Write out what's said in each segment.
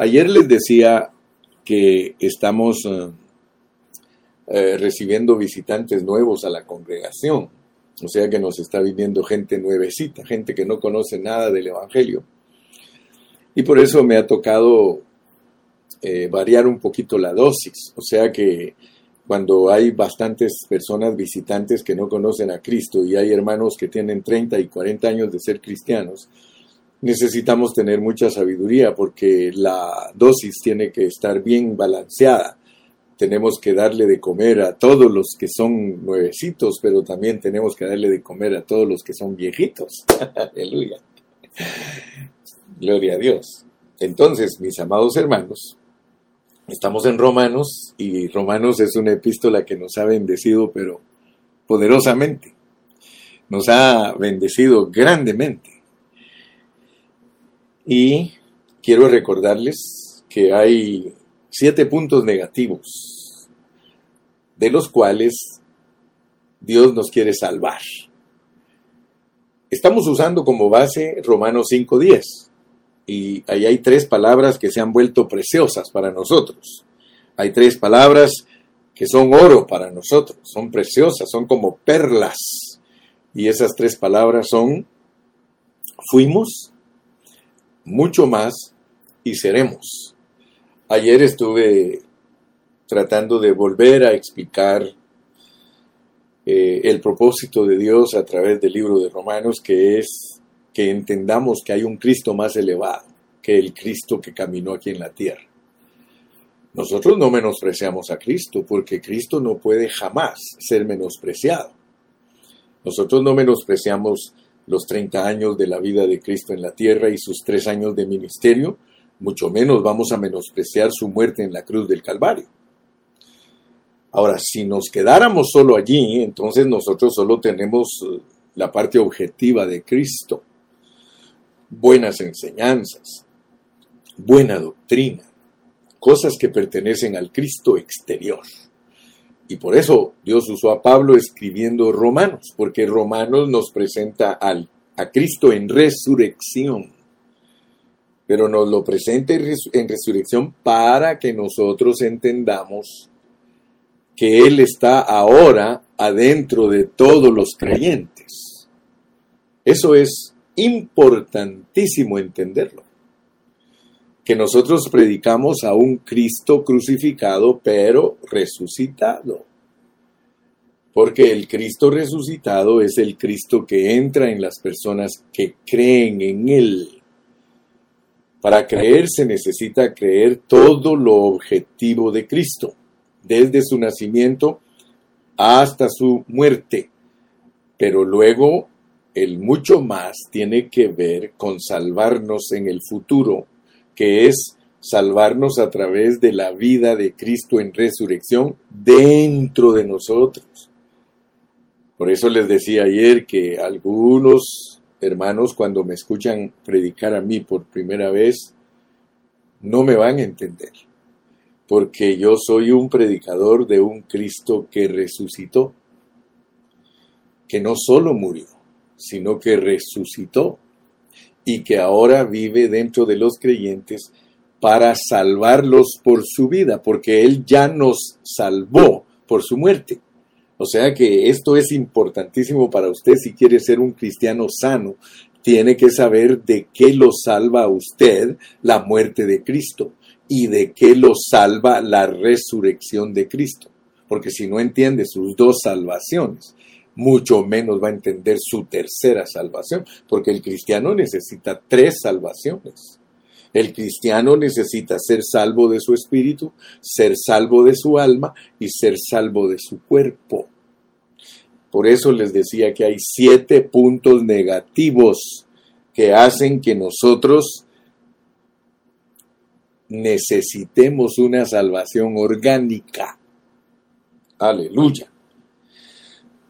Ayer les decía que estamos eh, eh, recibiendo visitantes nuevos a la congregación, o sea que nos está viniendo gente nuevecita, gente que no conoce nada del Evangelio. Y por eso me ha tocado eh, variar un poquito la dosis, o sea que cuando hay bastantes personas visitantes que no conocen a Cristo y hay hermanos que tienen 30 y 40 años de ser cristianos, necesitamos tener mucha sabiduría porque la dosis tiene que estar bien balanceada. Tenemos que darle de comer a todos los que son nuevecitos, pero también tenemos que darle de comer a todos los que son viejitos. Aleluya. Gloria a Dios. Entonces, mis amados hermanos, Estamos en Romanos y Romanos es una epístola que nos ha bendecido, pero poderosamente. Nos ha bendecido grandemente. Y quiero recordarles que hay siete puntos negativos, de los cuales Dios nos quiere salvar. Estamos usando como base Romanos 5.10 y ahí hay tres palabras que se han vuelto preciosas para nosotros. Hay tres palabras que son oro para nosotros, son preciosas, son como perlas. Y esas tres palabras son fuimos, mucho más y seremos. Ayer estuve tratando de volver a explicar eh, el propósito de Dios a través del libro de Romanos, que es que entendamos que hay un Cristo más elevado que el Cristo que caminó aquí en la tierra. Nosotros no menospreciamos a Cristo porque Cristo no puede jamás ser menospreciado. Nosotros no menospreciamos los 30 años de la vida de Cristo en la tierra y sus tres años de ministerio, mucho menos vamos a menospreciar su muerte en la cruz del Calvario. Ahora, si nos quedáramos solo allí, entonces nosotros solo tenemos eh, la parte objetiva de Cristo buenas enseñanzas, buena doctrina, cosas que pertenecen al Cristo exterior. Y por eso Dios usó a Pablo escribiendo Romanos, porque Romanos nos presenta al, a Cristo en resurrección. Pero nos lo presenta en resurrección para que nosotros entendamos que Él está ahora adentro de todos los creyentes. Eso es importantísimo entenderlo. Que nosotros predicamos a un Cristo crucificado, pero resucitado. Porque el Cristo resucitado es el Cristo que entra en las personas que creen en Él. Para creer se necesita creer todo lo objetivo de Cristo, desde su nacimiento hasta su muerte. Pero luego el mucho más tiene que ver con salvarnos en el futuro, que es salvarnos a través de la vida de Cristo en resurrección dentro de nosotros. Por eso les decía ayer que algunos hermanos cuando me escuchan predicar a mí por primera vez, no me van a entender, porque yo soy un predicador de un Cristo que resucitó, que no solo murió, sino que resucitó y que ahora vive dentro de los creyentes para salvarlos por su vida, porque Él ya nos salvó por su muerte. O sea que esto es importantísimo para usted si quiere ser un cristiano sano. Tiene que saber de qué lo salva a usted la muerte de Cristo y de qué lo salva la resurrección de Cristo. Porque si no entiende sus dos salvaciones, mucho menos va a entender su tercera salvación, porque el cristiano necesita tres salvaciones. El cristiano necesita ser salvo de su espíritu, ser salvo de su alma y ser salvo de su cuerpo. Por eso les decía que hay siete puntos negativos que hacen que nosotros necesitemos una salvación orgánica. Aleluya.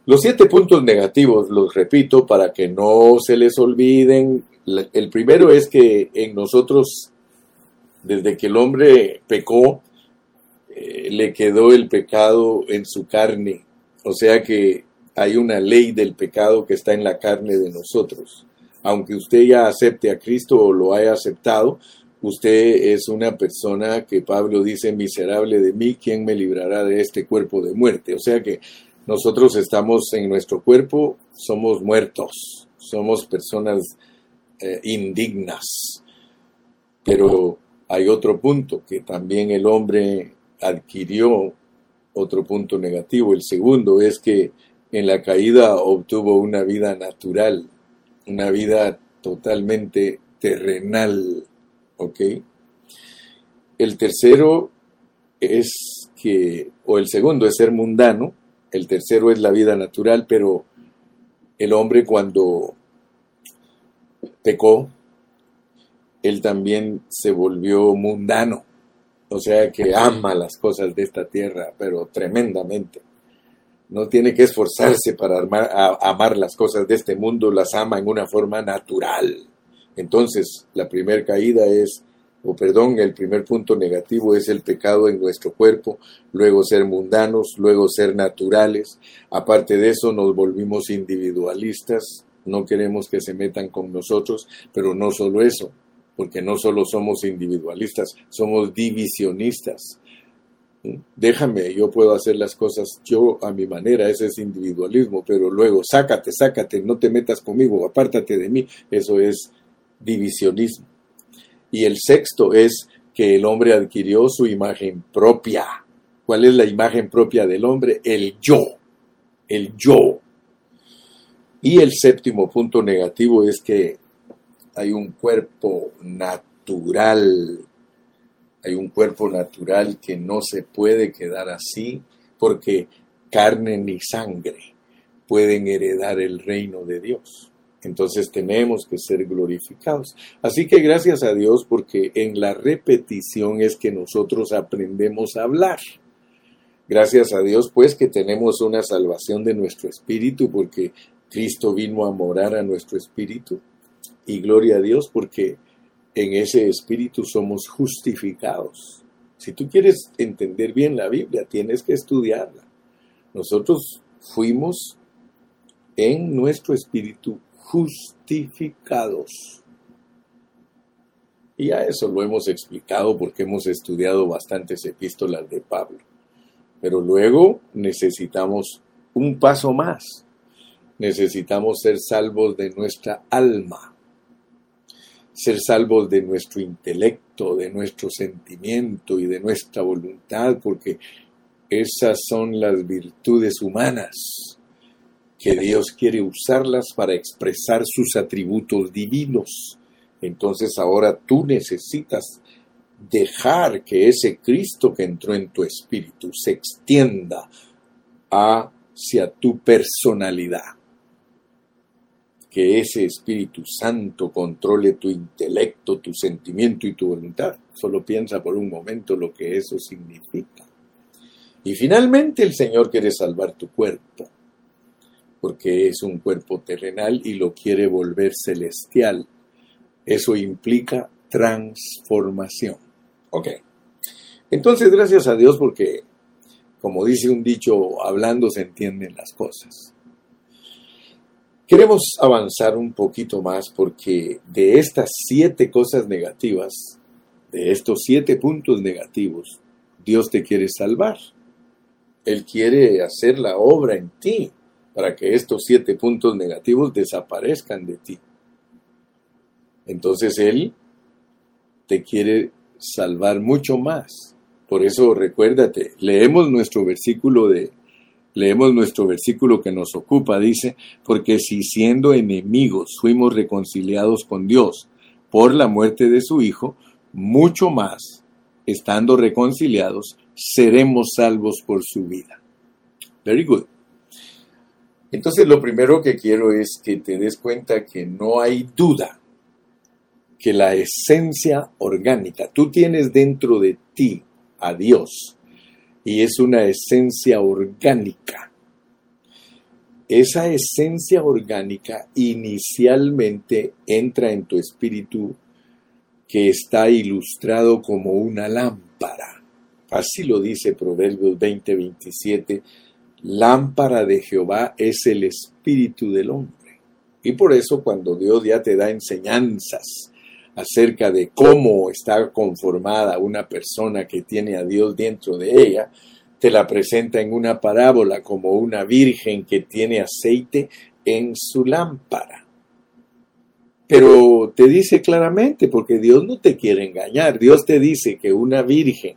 Los siete puntos negativos los repito para que no se les olviden. El primero es que en nosotros, desde que el hombre pecó, eh, le quedó el pecado en su carne. O sea que hay una ley del pecado que está en la carne de nosotros. Aunque usted ya acepte a Cristo o lo haya aceptado, Usted es una persona que Pablo dice, miserable de mí, ¿quién me librará de este cuerpo de muerte? O sea que nosotros estamos en nuestro cuerpo, somos muertos, somos personas eh, indignas. Pero hay otro punto que también el hombre adquirió, otro punto negativo. El segundo es que en la caída obtuvo una vida natural, una vida totalmente terrenal, ¿ok? El tercero es que, o el segundo es ser mundano, el tercero es la vida natural, pero el hombre cuando pecó, él también se volvió mundano, o sea que ama las cosas de esta tierra, pero tremendamente. No tiene que esforzarse para amar las cosas de este mundo, las ama en una forma natural. Entonces, la primera caída es, o perdón, el primer punto negativo es el pecado en nuestro cuerpo, luego ser mundanos, luego ser naturales. Aparte de eso, nos volvimos individualistas, no queremos que se metan con nosotros, pero no solo eso, porque no solo somos individualistas, somos divisionistas. Déjame, yo puedo hacer las cosas yo a mi manera, ese es individualismo, pero luego sácate, sácate, no te metas conmigo, apártate de mí, eso es divisionismo. Y el sexto es que el hombre adquirió su imagen propia. ¿Cuál es la imagen propia del hombre? El yo, el yo. Y el séptimo punto negativo es que hay un cuerpo natural, hay un cuerpo natural que no se puede quedar así porque carne ni sangre pueden heredar el reino de Dios. Entonces tenemos que ser glorificados. Así que gracias a Dios porque en la repetición es que nosotros aprendemos a hablar. Gracias a Dios pues que tenemos una salvación de nuestro espíritu porque Cristo vino a morar a nuestro espíritu. Y gloria a Dios porque en ese espíritu somos justificados. Si tú quieres entender bien la Biblia, tienes que estudiarla. Nosotros fuimos en nuestro espíritu justificados. Y a eso lo hemos explicado porque hemos estudiado bastantes epístolas de Pablo. Pero luego necesitamos un paso más. Necesitamos ser salvos de nuestra alma, ser salvos de nuestro intelecto, de nuestro sentimiento y de nuestra voluntad, porque esas son las virtudes humanas que Dios quiere usarlas para expresar sus atributos divinos. Entonces ahora tú necesitas dejar que ese Cristo que entró en tu espíritu se extienda hacia tu personalidad. Que ese Espíritu Santo controle tu intelecto, tu sentimiento y tu voluntad. Solo piensa por un momento lo que eso significa. Y finalmente el Señor quiere salvar tu cuerpo porque es un cuerpo terrenal y lo quiere volver celestial. Eso implica transformación. Ok. Entonces, gracias a Dios porque, como dice un dicho, hablando se entienden las cosas. Queremos avanzar un poquito más porque de estas siete cosas negativas, de estos siete puntos negativos, Dios te quiere salvar. Él quiere hacer la obra en ti para que estos siete puntos negativos desaparezcan de ti. Entonces Él te quiere salvar mucho más. Por eso recuérdate, leemos nuestro versículo de leemos nuestro versículo que nos ocupa, dice, porque si siendo enemigos fuimos reconciliados con Dios por la muerte de su Hijo, mucho más, estando reconciliados, seremos salvos por su vida. Very good. Entonces lo primero que quiero es que te des cuenta que no hay duda que la esencia orgánica, tú tienes dentro de ti a Dios y es una esencia orgánica. Esa esencia orgánica inicialmente entra en tu espíritu que está ilustrado como una lámpara. Así lo dice Proverbios 20:27 Lámpara de Jehová es el espíritu del hombre. Y por eso cuando Dios ya te da enseñanzas acerca de cómo está conformada una persona que tiene a Dios dentro de ella, te la presenta en una parábola como una virgen que tiene aceite en su lámpara. Pero te dice claramente, porque Dios no te quiere engañar, Dios te dice que una virgen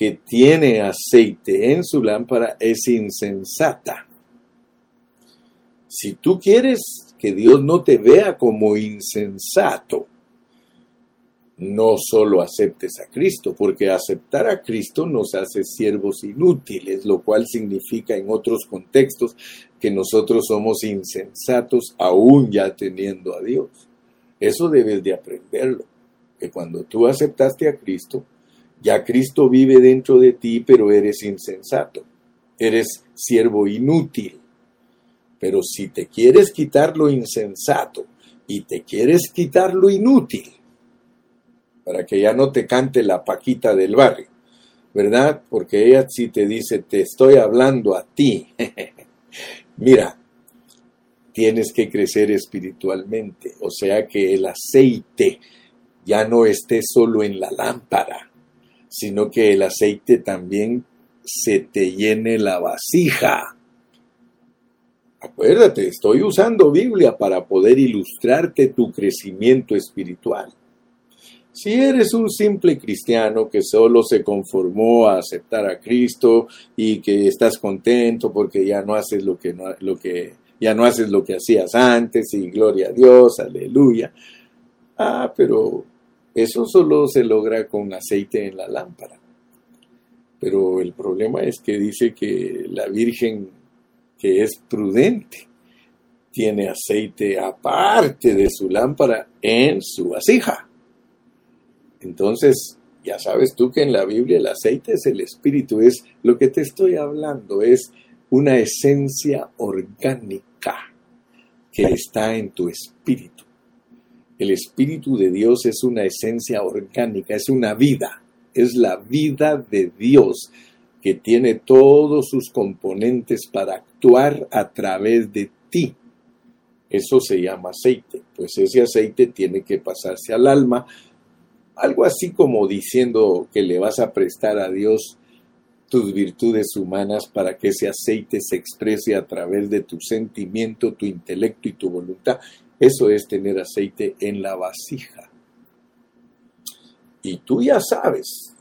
que tiene aceite en su lámpara es insensata. Si tú quieres que Dios no te vea como insensato, no solo aceptes a Cristo, porque aceptar a Cristo nos hace siervos inútiles, lo cual significa en otros contextos que nosotros somos insensatos aún ya teniendo a Dios. Eso debes de aprenderlo, que cuando tú aceptaste a Cristo, ya Cristo vive dentro de ti, pero eres insensato, eres siervo inútil. Pero si te quieres quitar lo insensato y te quieres quitar lo inútil, para que ya no te cante la paquita del barrio, ¿verdad? Porque ella sí te dice, te estoy hablando a ti. Mira, tienes que crecer espiritualmente, o sea que el aceite ya no esté solo en la lámpara, sino que el aceite también se te llene la vasija. Acuérdate, estoy usando Biblia para poder ilustrarte tu crecimiento espiritual. Si eres un simple cristiano que solo se conformó a aceptar a Cristo y que estás contento porque ya no haces lo que, ya no haces lo que hacías antes y gloria a Dios, aleluya. Ah, pero eso solo se logra con aceite en la lámpara. Pero el problema es que dice que la Virgen que es prudente tiene aceite aparte de su lámpara en su vasija. Entonces, ya sabes tú que en la Biblia el aceite es el espíritu, es lo que te estoy hablando, es una esencia orgánica que está en tu espíritu. El espíritu de Dios es una esencia orgánica, es una vida, es la vida de Dios que tiene todos sus componentes para actuar a través de ti. Eso se llama aceite, pues ese aceite tiene que pasarse al alma algo así como diciendo que le vas a prestar a Dios tus virtudes humanas para que ese aceite se exprese a través de tu sentimiento, tu intelecto y tu voluntad. Eso es tener aceite en la vasija. Y tú ya sabes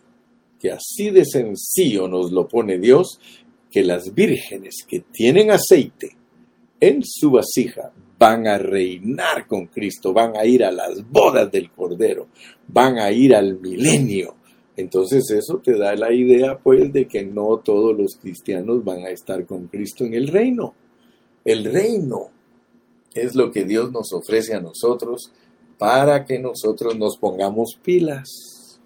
que así de sencillo nos lo pone Dios, que las vírgenes que tienen aceite en su vasija van a reinar con Cristo, van a ir a las bodas del Cordero, van a ir al milenio. Entonces eso te da la idea pues de que no todos los cristianos van a estar con Cristo en el reino. El reino es lo que Dios nos ofrece a nosotros para que nosotros nos pongamos pilas.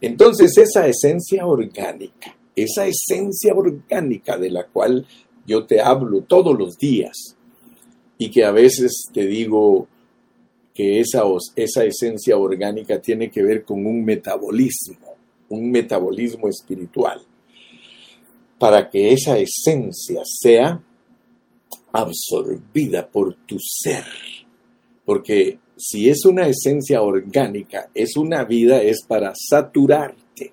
Entonces esa esencia orgánica, esa esencia orgánica de la cual yo te hablo todos los días, y que a veces te digo que esa, esa esencia orgánica tiene que ver con un metabolismo, un metabolismo espiritual, para que esa esencia sea absorbida por tu ser. Porque si es una esencia orgánica, es una vida, es para saturarte.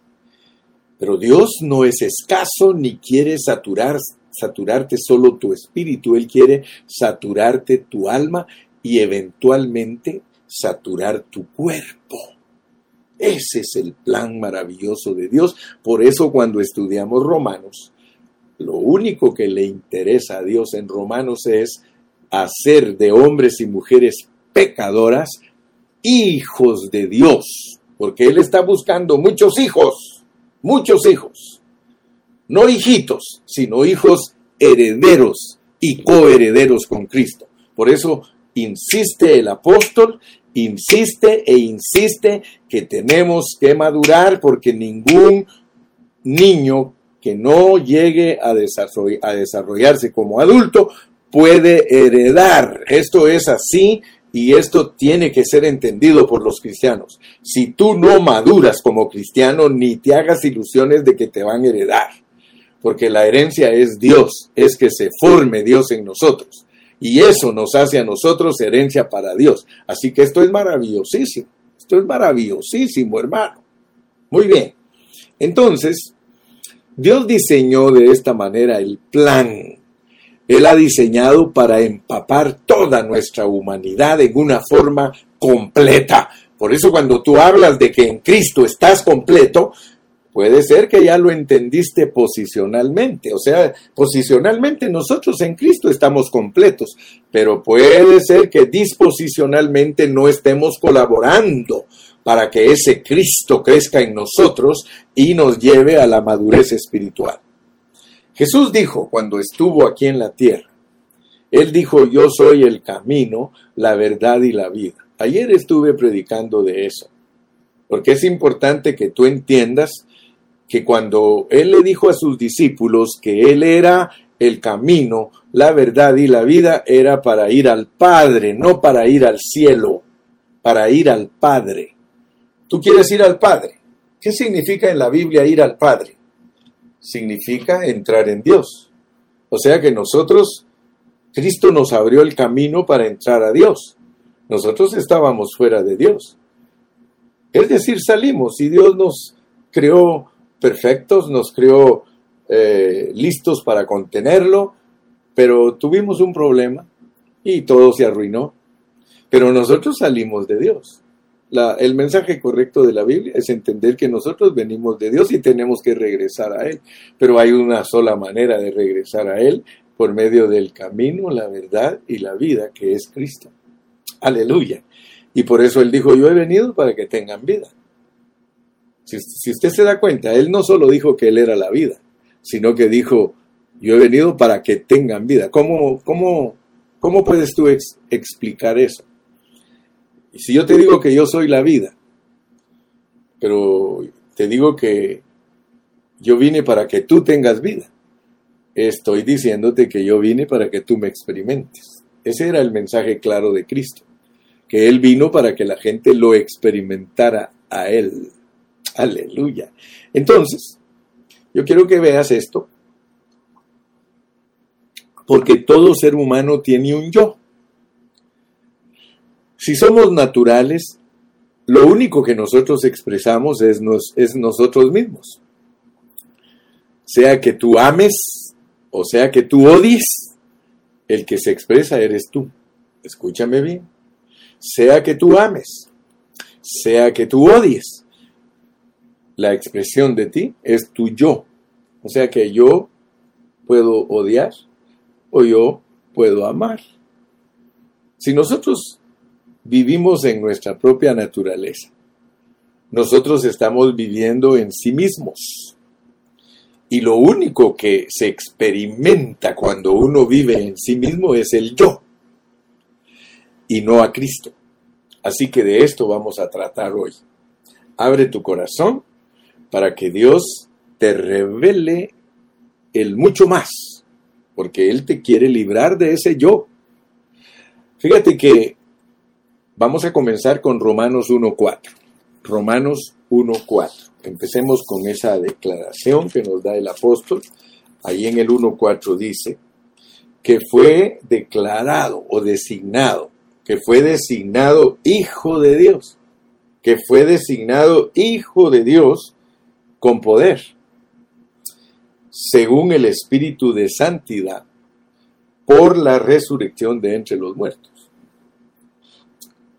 Pero Dios no es escaso ni quiere saturar, saturarte solo tu espíritu, Él quiere saturarte tu alma y eventualmente saturar tu cuerpo. Ese es el plan maravilloso de Dios. Por eso cuando estudiamos Romanos, lo único que le interesa a Dios en Romanos es hacer de hombres y mujeres pecadoras hijos de Dios, porque Él está buscando muchos hijos, muchos hijos no hijitos, sino hijos herederos y coherederos con Cristo. Por eso insiste el apóstol, insiste e insiste que tenemos que madurar porque ningún niño que no llegue a, desarrollarse como adulto puede heredar. Esto es así y esto tiene que ser entendido por los cristianos. Si tú no maduras como cristiano, ni te hagas ilusiones de que te van a heredar porque la herencia es Dios, es que se forme Dios en nosotros. Y eso nos hace a nosotros herencia para Dios. Así que esto es maravillosísimo. Esto es maravillosísimo, hermano. Muy bien. Entonces, Dios diseñó de esta manera el plan. Él ha diseñado para empapar toda nuestra humanidad en una forma completa. Por eso cuando tú hablas de que en Cristo estás completo, Puede ser que ya lo entendiste posicionalmente, o sea, posicionalmente nosotros en Cristo estamos completos, pero puede ser que disposicionalmente no estemos colaborando para que ese Cristo crezca en nosotros y nos lleve a la madurez espiritual. Jesús dijo cuando estuvo aquí en la tierra, Él dijo, yo soy el camino, la verdad y la vida. Ayer estuve predicando de eso, porque es importante que tú entiendas que cuando Él le dijo a sus discípulos que Él era el camino, la verdad y la vida, era para ir al Padre, no para ir al cielo, para ir al Padre. ¿Tú quieres ir al Padre? ¿Qué significa en la Biblia ir al Padre? Significa entrar en Dios. O sea que nosotros, Cristo nos abrió el camino para entrar a Dios. Nosotros estábamos fuera de Dios. Es decir, salimos y Dios nos creó perfectos, nos creó eh, listos para contenerlo, pero tuvimos un problema y todo se arruinó. Pero nosotros salimos de Dios. El mensaje correcto de la Biblia es entender que nosotros venimos de Dios y tenemos que regresar a Él. Pero hay una sola manera de regresar a Él por medio del camino, la verdad y la vida, que es Cristo. Aleluya. Y por eso Él dijo, yo he venido para que tengan vida. Si, usted se da cuenta, él no solo dijo que él era la vida, sino que dijo, yo he venido para que tengan vida. ¿Cómo, cómo, cómo puedes tú explicar eso? Y si yo te digo que yo soy la vida, pero te digo que yo vine para que tú tengas vida, estoy diciéndote que yo vine para que tú me experimentes. Ese era el mensaje claro de Cristo, que Él vino para que la gente lo experimentara a Él. Aleluya. Entonces, yo quiero que veas esto, porque todo ser humano tiene un yo. Si somos naturales, lo único que nosotros expresamos es, es nosotros mismos. Sea que tú ames o sea que tú odies, el que se expresa eres tú. Escúchame bien. Sea que tú ames, sea que tú odies, la expresión de ti es tu yo. O sea que yo puedo odiar o yo puedo amar. Si nosotros vivimos en nuestra propia naturaleza, nosotros estamos viviendo en sí mismos. Y lo único que se experimenta cuando uno vive en sí mismo es el yo y no a Cristo. Así que de esto vamos a tratar hoy. Abre tu corazón para que Dios te revele el mucho más, porque Él te quiere librar de ese yo. Fíjate que vamos a comenzar con Romanos 1.4. Romanos 1.4. Empecemos con esa declaración que nos da el apóstol. Ahí en el 1.4 dice que fue declarado o designado, que fue designado hijo de Dios, que fue designado hijo de Dios con poder, según el Espíritu de Santidad, por la resurrección de entre los muertos.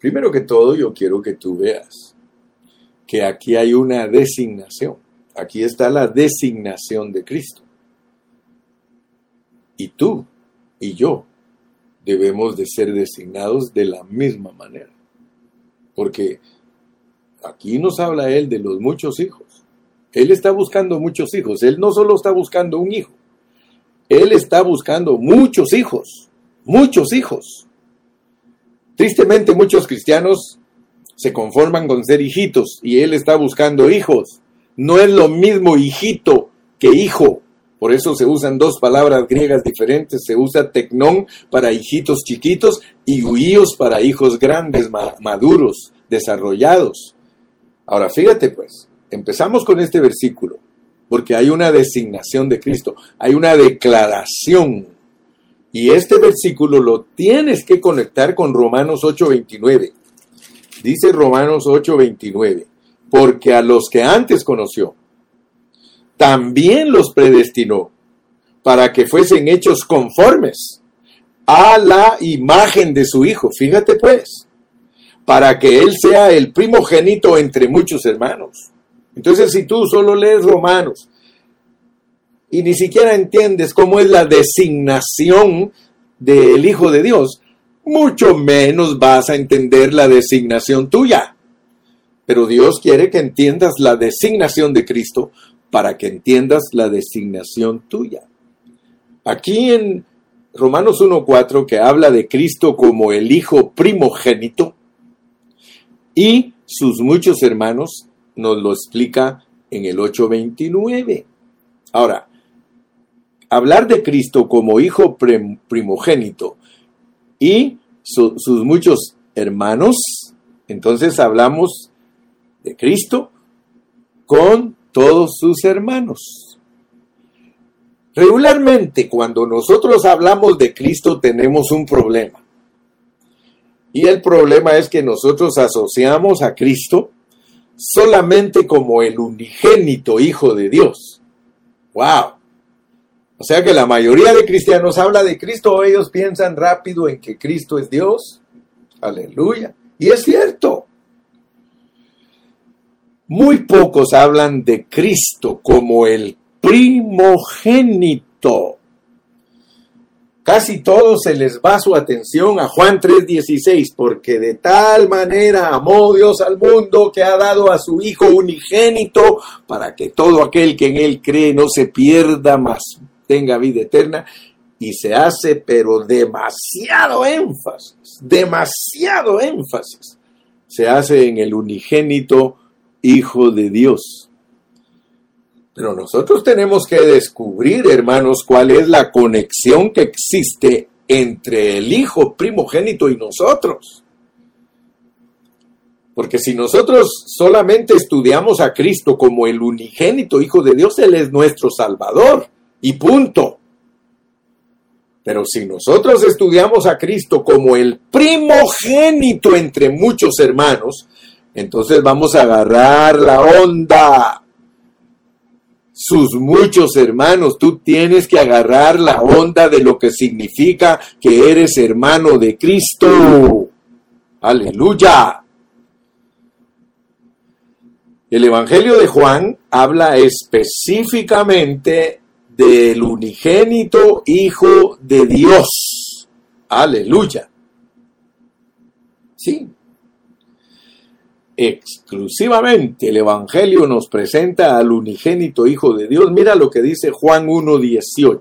Primero que todo, yo quiero que tú veas que aquí hay una designación. Aquí está la designación de Cristo. Y tú y yo debemos de ser designados de la misma manera. Porque aquí nos habla Él de los muchos hijos. Él está buscando muchos hijos. Él no solo está buscando un hijo. Él está buscando muchos hijos. Muchos hijos. Tristemente muchos cristianos se conforman con ser hijitos y Él está buscando hijos. No es lo mismo hijito que hijo. Por eso se usan dos palabras griegas diferentes. Se usa tecnón para hijitos chiquitos y huíos para hijos grandes, maduros, desarrollados. Ahora fíjate pues, Empezamos con este versículo, porque hay una designación de Cristo, hay una declaración. Y este versículo lo tienes que conectar con Romanos 8:29. Dice Romanos 8:29, porque a los que antes conoció, también los predestinó para que fuesen hechos conformes a la imagen de su Hijo. Fíjate pues, para que Él sea el primogénito entre muchos hermanos. Entonces, si tú solo lees Romanos y ni siquiera entiendes cómo es la designación del Hijo de Dios, mucho menos vas a entender la designación tuya. Pero Dios quiere que entiendas la designación de Cristo para que entiendas la designación tuya. Aquí en Romanos 1.4, que habla de Cristo como el Hijo primogénito, y sus muchos hermanos, nos lo explica en el 8.29. Ahora, hablar de Cristo como Hijo primogénito y sus muchos hermanos, entonces hablamos de Cristo con todos sus hermanos. Regularmente cuando nosotros hablamos de Cristo tenemos un problema. Y el problema es que nosotros asociamos a Cristo solamente como el unigénito Hijo de Dios. ¡Wow! O sea que la mayoría de cristianos habla de Cristo, ellos piensan rápido en que Cristo es Dios. Aleluya. Y es cierto. Muy pocos hablan de Cristo como el primogénito. Casi todos se les va su atención a Juan 3:16, porque de tal manera amó Dios al mundo que ha dado a su Hijo unigénito para que todo aquel que en Él cree no se pierda, más tenga vida eterna. Y se hace, pero demasiado énfasis, demasiado énfasis, se hace en el unigénito Hijo de Dios. Pero nosotros tenemos que descubrir, hermanos, cuál es la conexión que existe entre el Hijo primogénito y nosotros. Porque si nosotros solamente estudiamos a Cristo como el unigénito Hijo de Dios, Él es nuestro Salvador. Y punto. Pero si nosotros estudiamos a Cristo como el primogénito entre muchos hermanos, entonces vamos a agarrar la onda sus muchos hermanos. Tú tienes que agarrar la onda de lo que significa que eres hermano de Cristo. Aleluya. El Evangelio de Juan habla específicamente del unigénito Hijo de Dios. Aleluya. Sí, exclusivamente el Evangelio nos presenta al unigénito Hijo de Dios. Mira lo que dice Juan 1.18.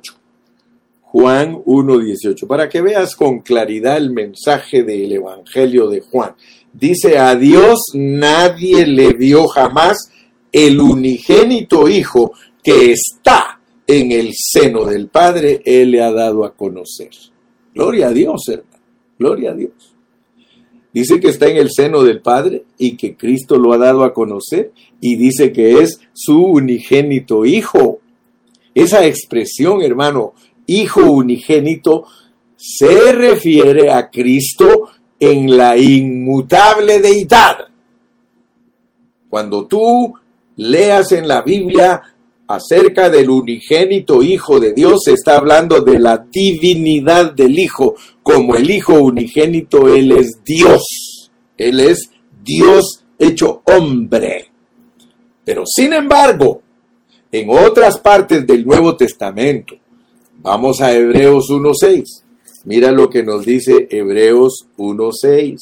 Juan 1.18, para que veas con claridad el mensaje del Evangelio de Juan. Dice, a Dios nadie le vio jamás el unigénito Hijo que está en el seno del Padre, Él le ha dado a conocer. Gloria a Dios, hermano. Gloria a Dios. Dice que está en el seno del Padre y que Cristo lo ha dado a conocer y dice que es su unigénito Hijo. Esa expresión, hermano, Hijo unigénito, se refiere a Cristo en la inmutable deidad. Cuando tú leas en la Biblia acerca del unigénito Hijo de Dios, se está hablando de la divinidad del Hijo. Como el Hijo unigénito, Él es Dios. Él es Dios hecho hombre. Pero sin embargo, en otras partes del Nuevo Testamento, vamos a Hebreos 1.6. Mira lo que nos dice Hebreos 1.6,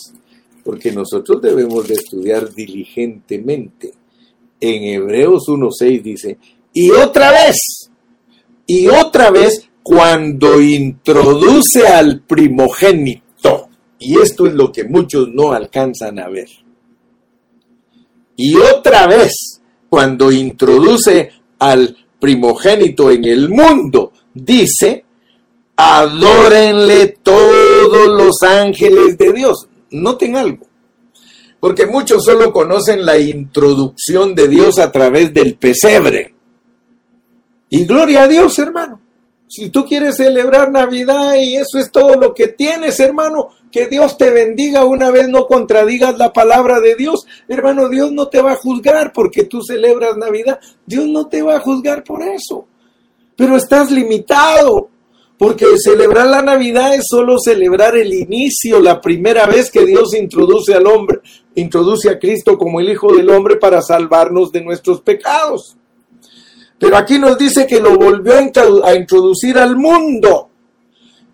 porque nosotros debemos de estudiar diligentemente. En Hebreos 1.6 dice, y otra vez, y otra vez cuando introduce al primogénito. Y esto es lo que muchos no alcanzan a ver. Y otra vez, cuando introduce al primogénito en el mundo, dice, adórenle todos los ángeles de Dios. Noten algo, porque muchos solo conocen la introducción de Dios a través del pesebre. Y gloria a Dios, hermano. Si tú quieres celebrar Navidad y eso es todo lo que tienes, hermano, que Dios te bendiga una vez no contradigas la palabra de Dios. Hermano, Dios no te va a juzgar porque tú celebras Navidad. Dios no te va a juzgar por eso. Pero estás limitado. Porque celebrar la Navidad es solo celebrar el inicio, la primera vez que Dios introduce al hombre, introduce a Cristo como el Hijo del Hombre para salvarnos de nuestros pecados. Pero aquí nos dice que lo volvió a introducir al mundo.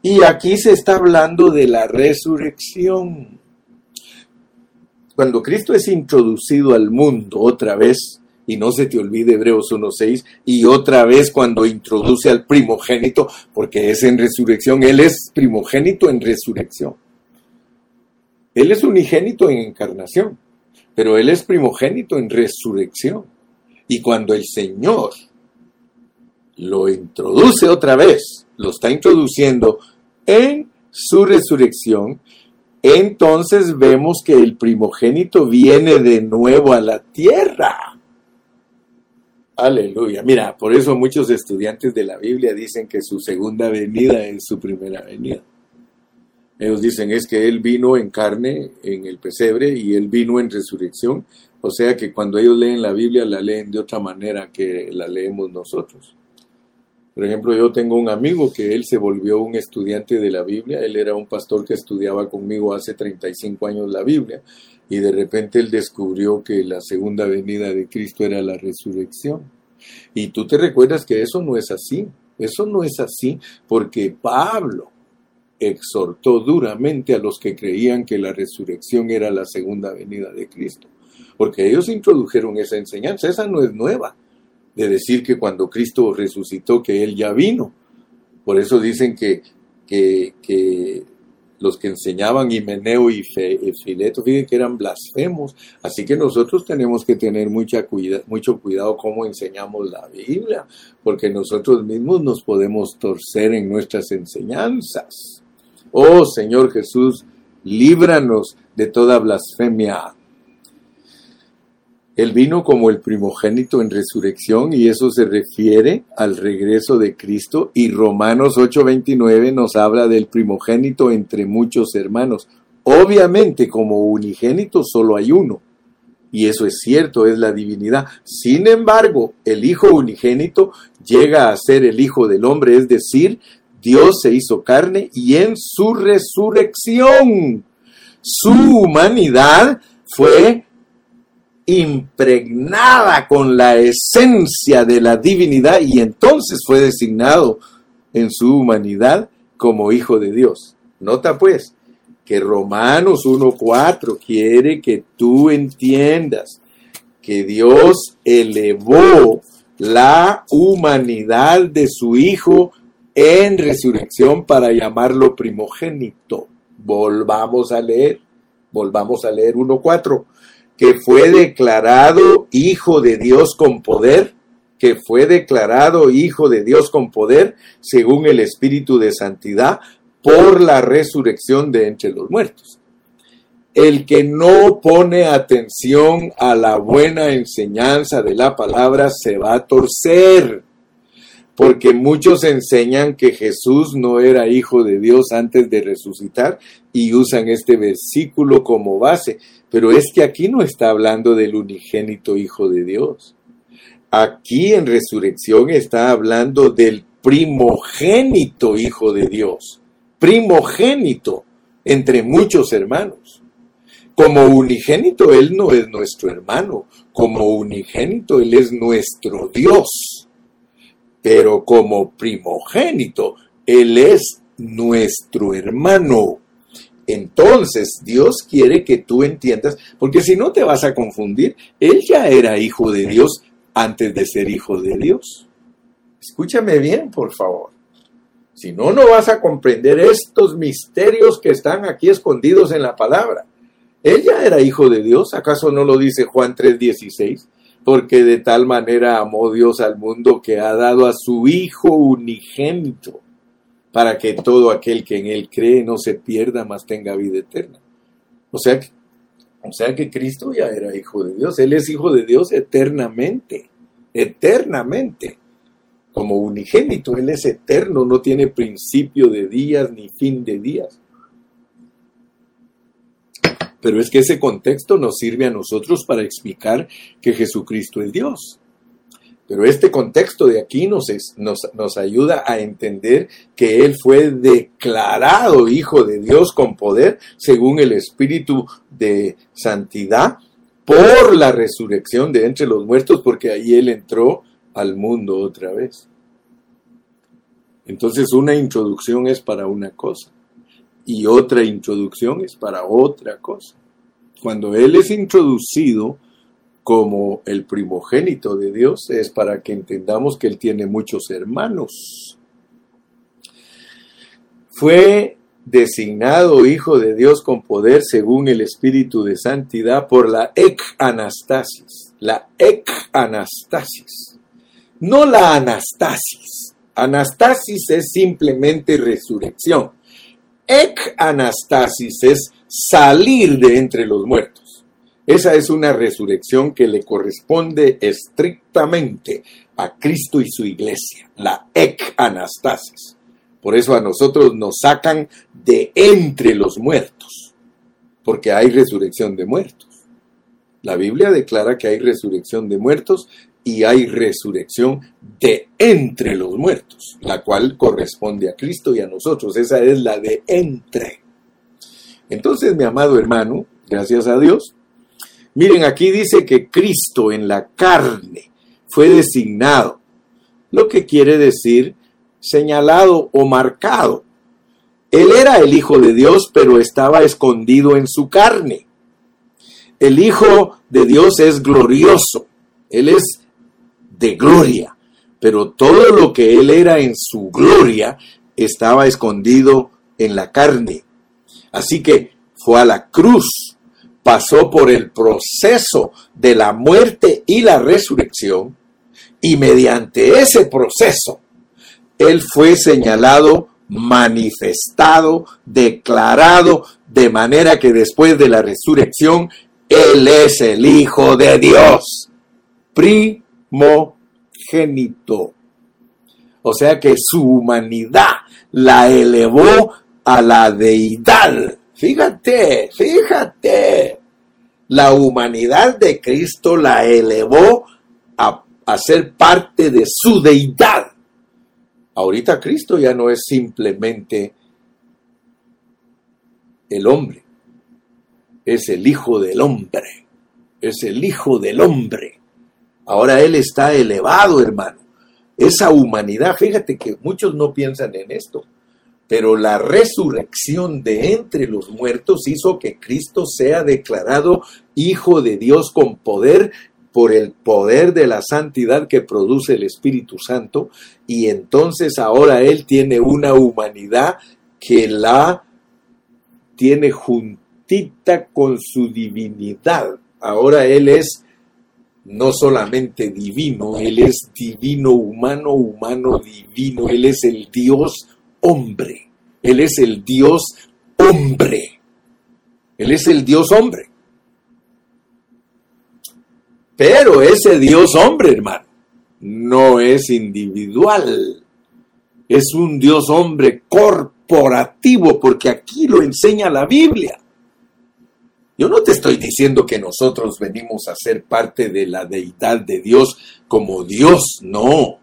Y aquí se está hablando de la resurrección. Cuando Cristo es introducido al mundo otra vez, y no se te olvide Hebreos 1.6, y otra vez cuando introduce al primogénito, porque es en resurrección, Él es primogénito en resurrección. Él es unigénito en encarnación, pero Él es primogénito en resurrección. Y cuando el Señor lo introduce otra vez, lo está introduciendo en su resurrección, entonces vemos que el primogénito viene de nuevo a la tierra. Aleluya. Mira, por eso muchos estudiantes de la Biblia dicen que su segunda venida es su primera venida. Ellos dicen es que Él vino en carne, en el pesebre, y Él vino en resurrección. O sea que cuando ellos leen la Biblia la leen de otra manera que la leemos nosotros. Por ejemplo, yo tengo un amigo que él se volvió un estudiante de la Biblia, él era un pastor que estudiaba conmigo hace 35 años la Biblia. Y de repente él descubrió que la segunda venida de Cristo era la resurrección. Y tú te recuerdas que eso no es así, eso no es así porque Pablo exhortó duramente a los que creían que la resurrección era la segunda venida de Cristo, porque ellos introdujeron esa enseñanza, esa no es nueva de decir que cuando Cristo resucitó, que Él ya vino. Por eso dicen que, que, los que enseñaban Himeneo y, Fileto, fíjense que eran blasfemos. Así que nosotros tenemos que tener mucha cuida, mucho cuidado cómo enseñamos la Biblia, porque nosotros mismos nos podemos torcer en nuestras enseñanzas. Oh Señor Jesús, líbranos de toda blasfemia. Él vino como el primogénito en resurrección y eso se refiere al regreso de Cristo y Romanos 8:29 nos habla del primogénito entre muchos hermanos. Obviamente como unigénito solo hay uno y eso es cierto, es la divinidad. Sin embargo, el Hijo unigénito llega a ser el Hijo del hombre, es decir, Dios se hizo carne y en su resurrección su humanidad fue impregnada con la esencia de la divinidad y entonces fue designado en su humanidad como hijo de Dios. Nota pues que Romanos 1.4 quiere que tú entiendas que Dios elevó la humanidad de su Hijo en resurrección para llamarlo primogénito. Volvamos a leer, volvamos a leer 1.4 que fue declarado hijo de Dios con poder, que fue declarado hijo de Dios con poder, según el Espíritu de Santidad, por la resurrección de entre los muertos. El que no pone atención a la buena enseñanza de la palabra se va a torcer, porque muchos enseñan que Jesús no era hijo de Dios antes de resucitar y usan este versículo como base. Pero es que aquí no está hablando del unigénito Hijo de Dios. Aquí en resurrección está hablando del primogénito Hijo de Dios. Primogénito entre muchos hermanos. Como unigénito Él no es nuestro hermano. Como unigénito Él es nuestro Dios. Pero como primogénito Él es nuestro hermano. Entonces Dios quiere que tú entiendas, porque si no te vas a confundir, Él ya era hijo de Dios antes de ser hijo de Dios. Escúchame bien, por favor. Si no, no vas a comprender estos misterios que están aquí escondidos en la palabra. Él ya era hijo de Dios, ¿acaso no lo dice Juan 3:16? Porque de tal manera amó Dios al mundo que ha dado a su Hijo unigénito para que todo aquel que en él cree no se pierda, mas tenga vida eterna. O sea, o sea que Cristo ya era hijo de Dios, Él es hijo de Dios eternamente, eternamente. como unigénito, Él es eterno, no tiene principio de días ni fin de días. Pero es que ese contexto nos sirve a nosotros para explicar que Jesucristo es Dios. Pero este contexto de aquí nos, nos, nos, ayuda a entender que Él fue declarado Hijo de Dios con poder según el Espíritu de Santidad por la resurrección de entre los muertos, porque ahí Él entró al mundo otra vez. Entonces una introducción es para una cosa y otra introducción es para otra cosa. Cuando Él es introducido, como el primogénito de Dios es para que entendamos que Él tiene muchos hermanos. Fue designado Hijo de Dios con poder según el Espíritu de Santidad por la ec anastasis. La ec anastasis. No la anastasis. Anastasis es simplemente resurrección. Ec anastasis es salir de entre los muertos. Esa es una resurrección que le corresponde estrictamente a Cristo y su iglesia, la ec anastasis. Por eso a nosotros nos sacan de entre los muertos, porque hay resurrección de muertos. La Biblia declara que hay resurrección de muertos y hay resurrección de entre los muertos, la cual corresponde a Cristo y a nosotros. Esa es la de entre. Entonces, mi amado hermano, gracias a Dios, Miren, aquí dice que Cristo en la carne fue designado, lo que quiere decir señalado o marcado. Él era el Hijo de Dios, pero estaba escondido en su carne. El Hijo de Dios es glorioso, Él es de gloria, pero todo lo que Él era en su gloria estaba escondido en la carne. Así que fue a la cruz pasó por el proceso de la muerte y la resurrección, y mediante ese proceso, Él fue señalado, manifestado, declarado, de manera que después de la resurrección, Él es el Hijo de Dios, primogénito. O sea que su humanidad la elevó a la deidad Fíjate, fíjate. La humanidad de Cristo la elevó a, ser parte de su deidad. Ahorita Cristo ya no es simplemente el hombre, es el Hijo del Hombre, es el Hijo del Hombre. Ahora Él está elevado, hermano. Esa humanidad, fíjate que muchos no piensan en esto. Pero la resurrección de entre los muertos hizo que Cristo sea declarado Hijo de Dios con poder por el poder de la santidad que produce el Espíritu Santo y entonces ahora Él tiene una humanidad que la tiene juntita con su divinidad. Ahora Él es no solamente divino, Él es divino, humano, humano, divino, Él es el Dios hombre. Él es el Dios hombre. Él es el Dios hombre. Pero ese Dios hombre, hermano, no es individual. Es un Dios hombre corporativo, porque aquí lo enseña la Biblia. Yo no te estoy diciendo que nosotros venimos a ser parte de la deidad de Dios como Dios, no.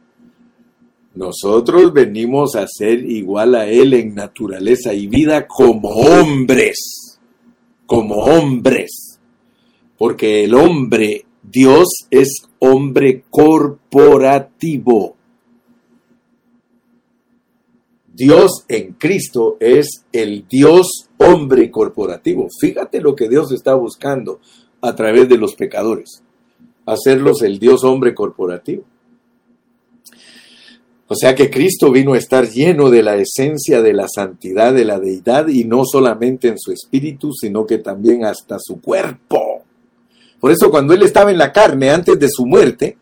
Nosotros venimos a ser igual a Él en naturaleza y vida como hombres, como hombres, porque el hombre, Dios es hombre corporativo. Dios en Cristo es el Dios hombre corporativo. Fíjate lo que Dios está buscando a través de los pecadores, hacerlos el Dios hombre corporativo. O sea que Cristo vino a estar lleno de la esencia de la santidad de la deidad y no solamente en su espíritu, sino que también hasta su cuerpo. Por eso cuando Él estaba en la carne antes de su muerte,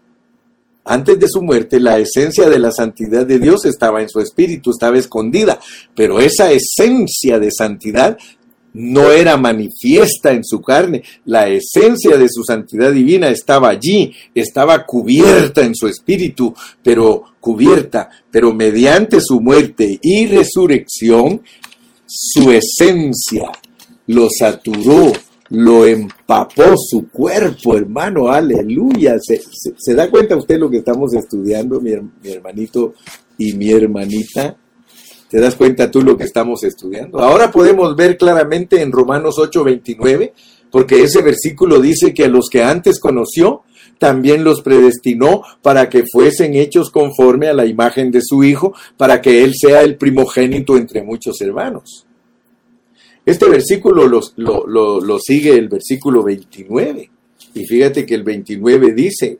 antes de su muerte, la esencia de la santidad de Dios estaba en su espíritu, estaba escondida, pero esa esencia de santidad no era manifiesta en su carne. La esencia de su santidad divina estaba allí, estaba cubierta en su espíritu, pero cubierta, pero mediante su muerte y resurrección, su esencia lo saturó, lo empapó su cuerpo, hermano, aleluya. ¿Se, da cuenta usted lo que estamos estudiando, mi, mi hermanito y mi hermanita? ¿Te das cuenta tú lo que estamos estudiando? Ahora podemos ver claramente en Romanos 8:29, porque ese versículo dice que a los que antes conoció, también los predestinó para que fuesen hechos conforme a la imagen de su Hijo, para que Él sea el primogénito entre muchos hermanos. Este versículo lo, lo, sigue el versículo 29. Y fíjate que el 29 dice,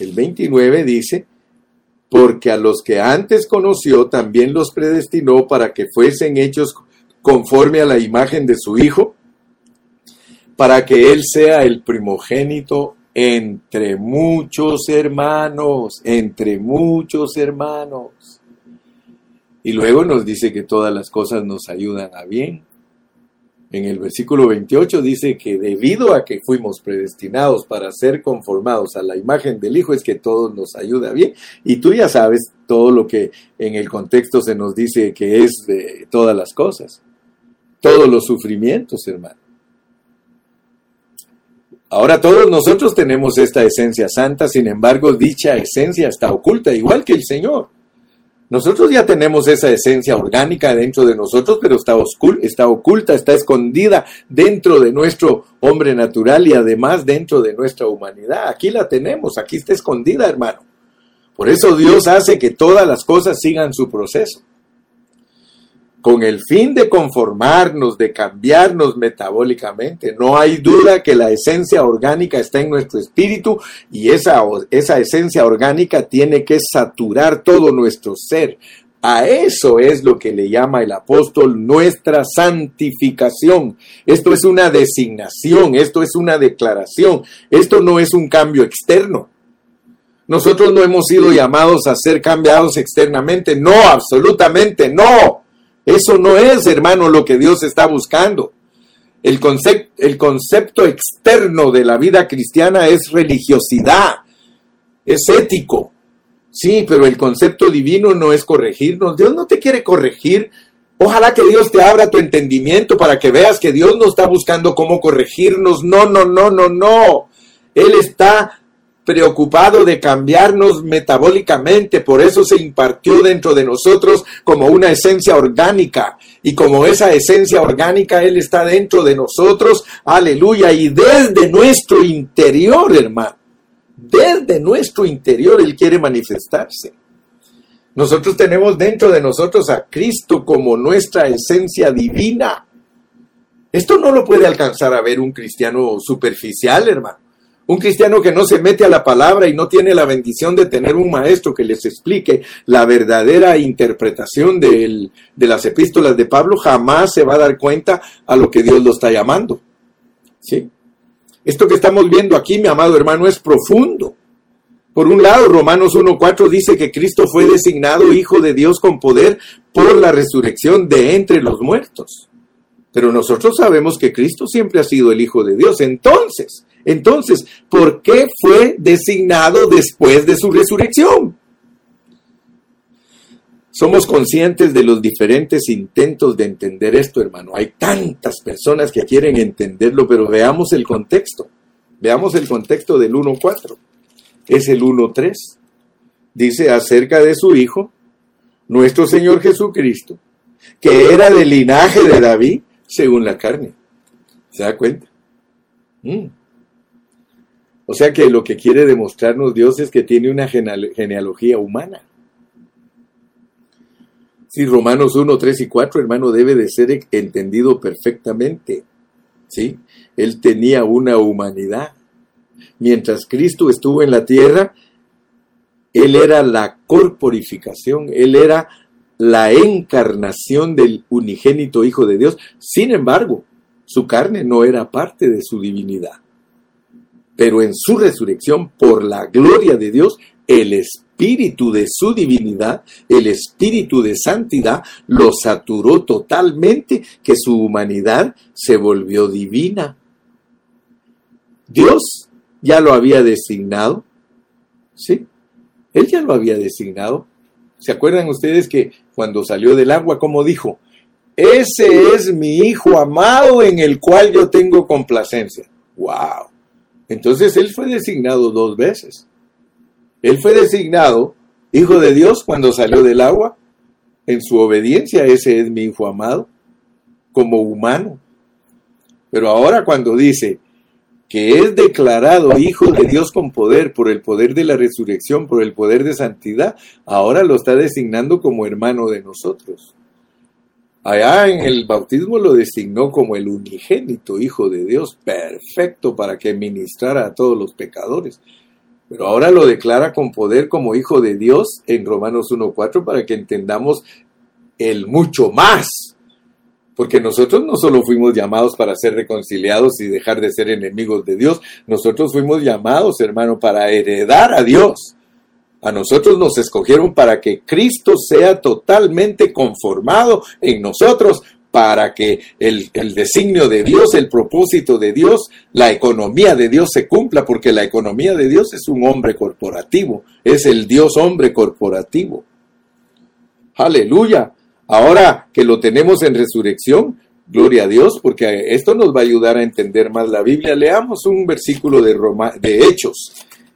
el 29 dice, porque a los que antes conoció también los predestinó para que fuesen hechos conforme a la imagen de su Hijo, para que Él sea el primogénito entre muchos hermanos, entre muchos hermanos. Y luego nos dice que todas las cosas nos ayudan a bien, en el versículo 28 dice que debido a que fuimos predestinados para ser conformados a la imagen del Hijo es que todo nos ayuda bien. Y tú ya sabes todo lo que en el contexto se nos dice que es de todas las cosas, todos los sufrimientos, hermano. Ahora todos nosotros tenemos esta esencia santa, sin embargo dicha esencia está oculta, igual que el Señor. Nosotros ya tenemos esa esencia orgánica dentro de nosotros, pero está, está oculta, está escondida dentro de nuestro hombre natural y además dentro de nuestra humanidad. Aquí la tenemos, aquí está escondida, hermano. Por eso Dios hace que todas las cosas sigan su proceso con el fin de conformarnos, de cambiarnos metabólicamente. No hay duda que la esencia orgánica está en nuestro espíritu y esa, esa esencia orgánica tiene que saturar todo nuestro ser. A eso es lo que le llama el apóstol nuestra santificación. Esto es una designación, esto es una declaración, esto no es un cambio externo. Nosotros no hemos sido llamados a ser cambiados externamente, no, absolutamente no. Eso no es, hermano, lo que Dios está buscando. El, concepto externo de la vida cristiana es religiosidad, es ético. Sí, pero el concepto divino no es corregirnos. Dios no te quiere corregir. Ojalá que Dios te abra tu entendimiento para que veas que Dios no está buscando cómo corregirnos. No, no, no, no, no. Él está preocupado de cambiarnos metabólicamente, por eso se impartió dentro de nosotros como una esencia orgánica. Y como esa esencia orgánica, Él está dentro de nosotros, aleluya, y desde nuestro interior, hermano, desde nuestro interior Él quiere manifestarse. Nosotros tenemos dentro de nosotros a Cristo como nuestra esencia divina. Esto no lo puede alcanzar a ver un cristiano superficial, hermano. Un cristiano que no se mete a la palabra y no tiene la bendición de tener un maestro que les explique la verdadera interpretación de, las epístolas de Pablo, jamás se va a dar cuenta a lo que Dios lo está llamando. ¿Sí? Esto que estamos viendo aquí, mi amado hermano, es profundo. Por un lado, Romanos 1.4 dice que Cristo fue designado Hijo de Dios con poder por la resurrección de entre los muertos. Pero nosotros sabemos que Cristo siempre ha sido el Hijo de Dios. Entonces, entonces, ¿por qué fue designado después de su resurrección? Somos conscientes de los diferentes intentos de entender esto, hermano. Hay tantas personas que quieren entenderlo, pero veamos el contexto. Veamos el contexto del 1.4. Es el 1.3. Dice acerca de su Hijo, nuestro Señor Jesucristo, que era del linaje de David según la carne. ¿Se da cuenta? Mm. O sea que lo que quiere demostrarnos Dios es que tiene una genealogía humana. Si Romanos 1, 3 y 4, hermano, debe de ser entendido perfectamente. ¿Sí? Él tenía una humanidad. Mientras Cristo estuvo en la tierra, Él era la corporificación, Él era la encarnación del unigénito Hijo de Dios. Sin embargo, su carne no era parte de su divinidad pero en su resurrección, por la gloria de Dios, el espíritu de su divinidad, el espíritu de santidad, lo saturó totalmente, que su humanidad se volvió divina. Dios ya lo había designado, ¿sí? Él ya lo había designado. ¿Se acuerdan ustedes que cuando salió del agua, como dijo? Ese es mi hijo amado en el cual yo tengo complacencia. ¡Wow! Entonces él fue designado dos veces. Él fue designado hijo de Dios cuando salió del agua. En su obediencia, ese es mi hijo amado, como humano. Pero ahora cuando dice que es declarado hijo de Dios con poder, por el poder de la resurrección, por el poder de santidad, ahora lo está designando como hermano de nosotros. Allá en el bautismo lo designó como el unigénito Hijo de Dios, perfecto para que ministrara a todos los pecadores. Pero ahora lo declara con poder como Hijo de Dios en Romanos 1.4 para que entendamos el mucho más. Porque nosotros no solo fuimos llamados para ser reconciliados y dejar de ser enemigos de Dios, nosotros fuimos llamados, hermano, para heredar a Dios. A nosotros nos escogieron para que Cristo sea totalmente conformado en nosotros, para que el, designio de Dios, el propósito de Dios, la economía de Dios se cumpla, porque la economía de Dios es un hombre corporativo, es el Dios hombre corporativo. Aleluya. Ahora que lo tenemos en resurrección, gloria a Dios, porque esto nos va a ayudar a entender más la Biblia. Leamos un versículo de, Roma, de Hechos,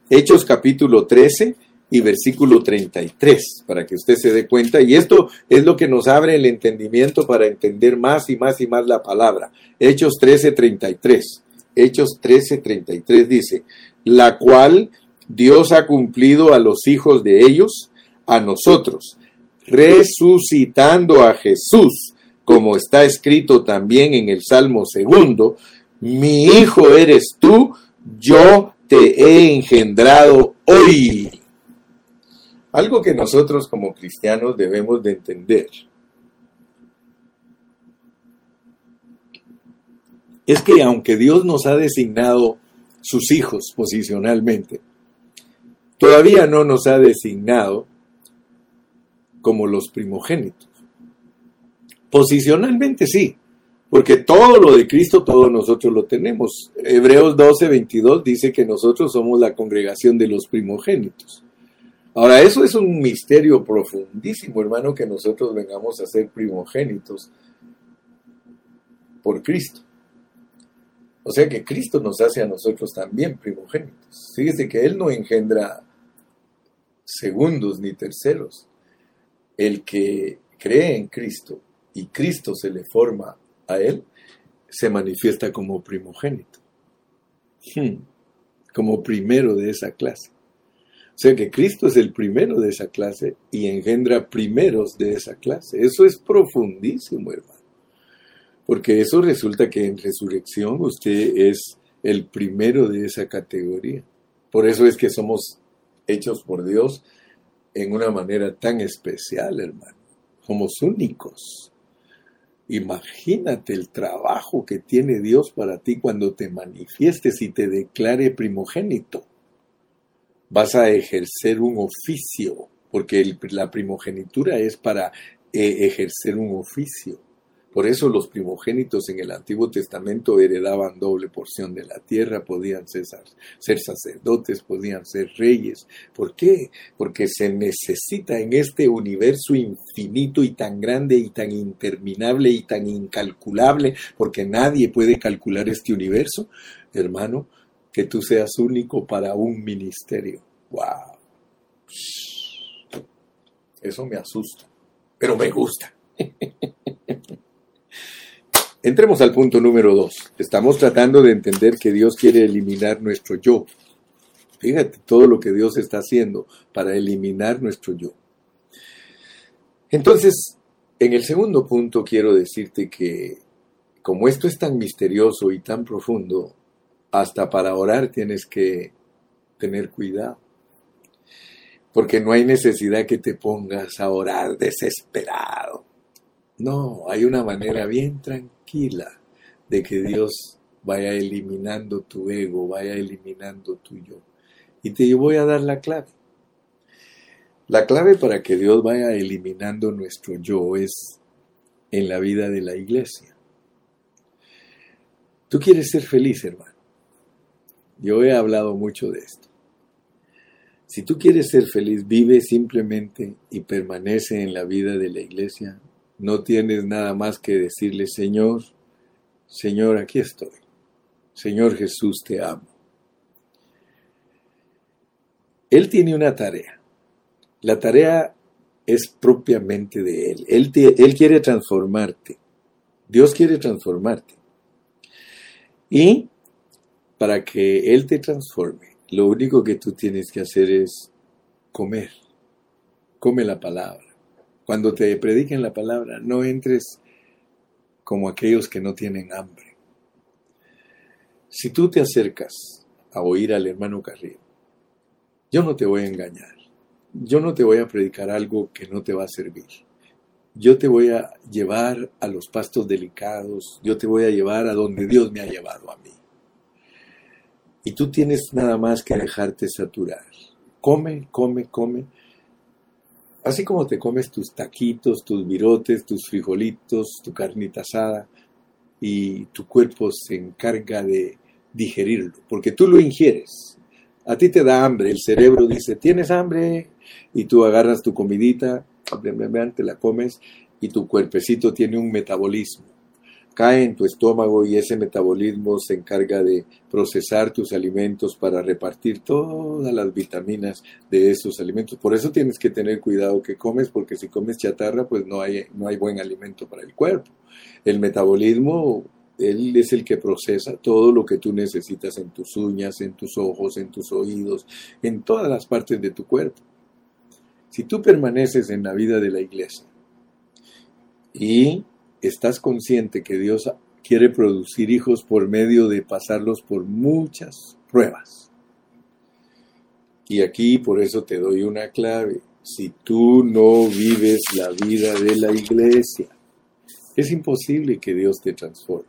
Hechos capítulo 13 y versículo 33, para que usted se dé cuenta. Y esto es lo que nos abre el entendimiento para entender más y más y más la palabra. Hechos 13, 33. Hechos 13, 33 dice, la cual Dios ha cumplido a los hijos de ellos, a nosotros, resucitando a Jesús, como está escrito también en el Salmo segundo, mi hijo eres tú, yo te he engendrado hoy. Algo que nosotros como cristianos debemos de entender es que aunque Dios nos ha designado sus hijos posicionalmente, todavía no nos ha designado como los primogénitos. Posicionalmente sí, porque todo lo de Cristo, todos nosotros lo tenemos. Hebreos 12, 22 dice que nosotros somos la congregación de los primogénitos. Ahora, eso es un misterio profundísimo, hermano, que nosotros vengamos a ser primogénitos por Cristo. O sea que Cristo nos hace a nosotros también primogénitos. Fíjese que Él no engendra segundos ni terceros. El que cree en Cristo y Cristo se le forma a Él, se manifiesta como primogénito, hmm. como primero de esa clase. O sea que Cristo es el primero de esa clase y engendra primeros de esa clase. Eso es profundísimo, hermano. Porque eso resulta que en resurrección usted es el primero de esa categoría. Por eso es que somos hechos por Dios en una manera tan especial, hermano. Somos únicos. Imagínate el trabajo que tiene Dios para ti cuando te manifiestes y te declare primogénito vas a ejercer un oficio, porque la primogenitura es para eh, ejercer un oficio. Por eso los primogénitos en el Antiguo Testamento heredaban doble porción de la tierra, podían ser, ser, sacerdotes, podían ser reyes. ¿Por qué? Porque se necesita en este universo infinito y tan grande y tan interminable y tan incalculable, porque nadie puede calcular este universo, hermano, que tú seas único para un ministerio. ¡Wow! Eso me asusta, pero me gusta. Entremos al punto número dos. Estamos tratando de entender que Dios quiere eliminar nuestro yo. Fíjate todo lo que Dios está haciendo para eliminar nuestro yo. Entonces, en el segundo punto quiero decirte que como esto es tan misterioso y tan profundo, hasta para orar tienes que tener cuidado. Porque no hay necesidad que te pongas a orar desesperado. No, hay una manera bien tranquila de que Dios vaya eliminando tu ego, vaya eliminando tu yo. Y te voy a dar la clave. La clave para que Dios vaya eliminando nuestro yo es en la vida de la iglesia. Tú quieres ser feliz, hermano. Yo he hablado mucho de esto. Si tú quieres ser feliz, vive simplemente y permanece en la vida de la iglesia. No tienes nada más que decirle, Señor, Señor, aquí estoy. Señor Jesús, te amo. Él tiene una tarea. La tarea es propiamente de Él. Él, quiere transformarte. Dios quiere transformarte. Y para que Él te transforme, lo único que tú tienes que hacer es comer. Come la palabra. Cuando te prediquen la palabra, no entres como aquellos que no tienen hambre. Si tú te acercas a oír al hermano Carrillo, yo no te voy a engañar. Yo no te voy a predicar algo que no te va a servir. Yo te voy a llevar a los pastos delicados. Yo te voy a llevar a donde Dios me ha llevado a mí. Y tú tienes nada más que dejarte saturar. Come, come, come. Así como te comes tus taquitos, tus virotes, tus frijolitos, tu carnita asada, y tu cuerpo se encarga de digerirlo, porque tú lo ingieres. A ti te da hambre, el cerebro dice, ¿tienes hambre? Y tú agarras tu comidita, te la comes y tu cuerpecito tiene un metabolismo cae en tu estómago y ese metabolismo se encarga de procesar tus alimentos para repartir todas las vitaminas de esos alimentos. Por eso tienes que tener cuidado que comes, porque si comes chatarra, pues no hay, no hay buen alimento para el cuerpo. El metabolismo, él es el que procesa todo lo que tú necesitas en tus uñas, en tus ojos, en tus oídos, en todas las partes de tu cuerpo. Si tú permaneces en la vida de la iglesia y estás consciente que Dios quiere producir hijos por medio de pasarlos por muchas pruebas. Y aquí por eso te doy una clave. Si tú no vives la vida de la iglesia, es imposible que Dios te transforme.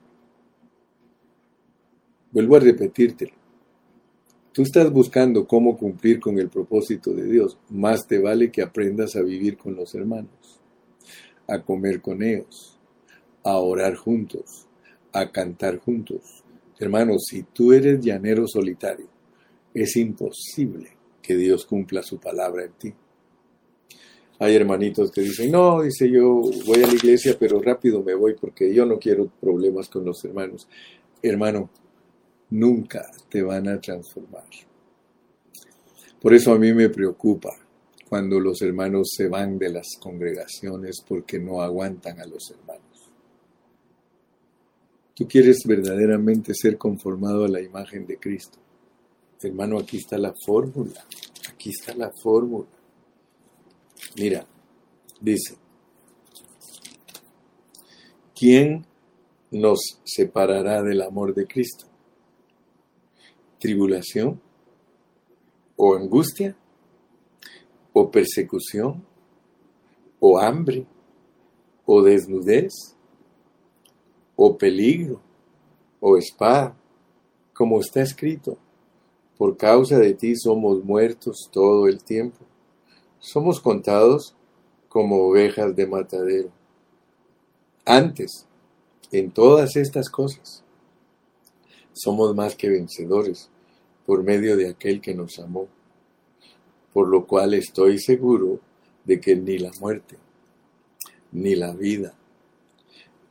Vuelvo a repetírtelo. Tú estás buscando cómo cumplir con el propósito de Dios. Más te vale que aprendas a vivir con los hermanos, a comer con ellos, a orar juntos, a cantar juntos. Hermanos, si tú eres llanero solitario, es imposible que Dios cumpla su palabra en ti. Hay hermanitos que dicen, no, dice yo voy a la iglesia, pero rápido me voy porque yo no quiero problemas con los hermanos. Hermano, nunca te van a transformar. Por eso a mí me preocupa cuando los hermanos se van de las congregaciones porque no aguantan a los hermanos. Tú quieres verdaderamente ser conformado a la imagen de Cristo. Hermano, aquí está la fórmula. Aquí está la fórmula. Mira, dice, ¿quién nos separará del amor de Cristo? ¿Tribulación? ¿O angustia? ¿O persecución? ¿O hambre? ¿O desnudez? O peligro, o espada, como está escrito. Por causa de ti somos muertos todo el tiempo. Somos contados como ovejas de matadero. Antes, en todas estas cosas, somos más que vencedores por medio de aquel que nos amó, por lo cual estoy seguro de que ni la muerte, ni la vida,